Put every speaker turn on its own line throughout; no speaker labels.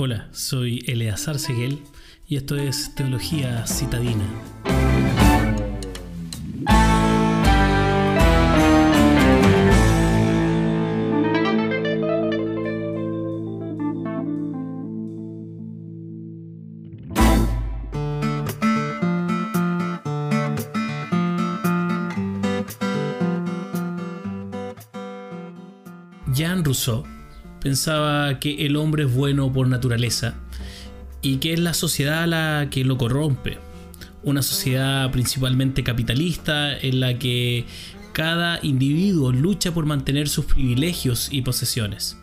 Hola, soy Eleazar Seguel y esto es Teología Citadina. Jean Rousseau pensaba que el hombre es bueno por naturaleza y que es la sociedad la que lo corrompe. Una sociedad principalmente capitalista en la que cada individuo lucha por mantener sus privilegios y posesiones.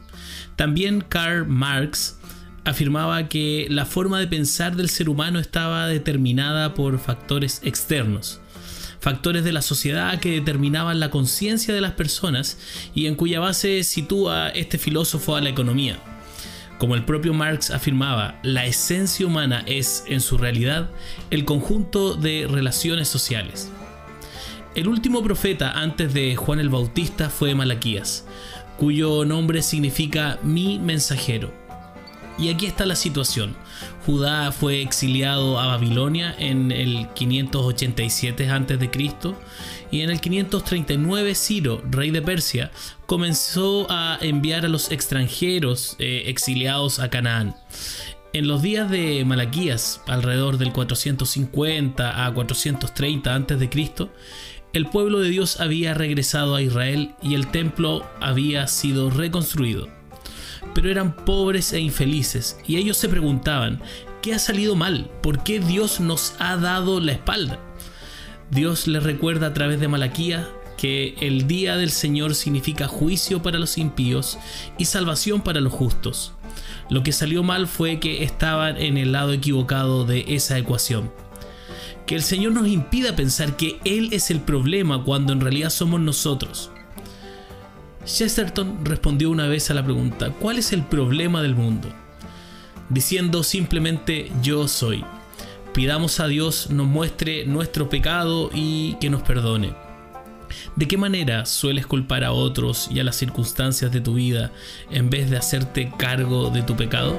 También Karl Marx afirmaba que la forma de pensar del ser humano estaba determinada por factores externos, factores de la sociedad que determinaban la conciencia de las personas y en cuya base sitúa este filósofo a la economía. Como el propio Marx afirmaba, la esencia humana es, en su realidad, el conjunto de relaciones sociales. El último profeta antes de Juan el Bautista fue Malaquías, cuyo nombre significa mi mensajero. Y aquí está la situación. Judá fue exiliado a Babilonia en el 587 a.C. y en el 539 Ciro, rey de Persia, comenzó a enviar a los extranjeros eh, exiliados a Canaán. En los días de Malaquías, alrededor del 450 a 430 a.C., el pueblo de Dios había regresado a Israel y el templo había sido reconstruido pero eran pobres e infelices, y ellos se preguntaban, ¿qué ha salido mal? ¿Por qué Dios nos ha dado la espalda? Dios les recuerda a través de Malaquía que el día del Señor significa juicio para los impíos y salvación para los justos. Lo que salió mal fue que estaban en el lado equivocado de esa ecuación. Que el Señor nos impida pensar que Él es el problema cuando en realidad somos nosotros. Chesterton respondió una vez a la pregunta, ¿cuál es el problema del mundo? Diciendo simplemente yo soy. Pidamos a Dios nos muestre nuestro pecado y que nos perdone. ¿De qué manera sueles culpar a otros y a las circunstancias de tu vida en vez de hacerte cargo de tu pecado?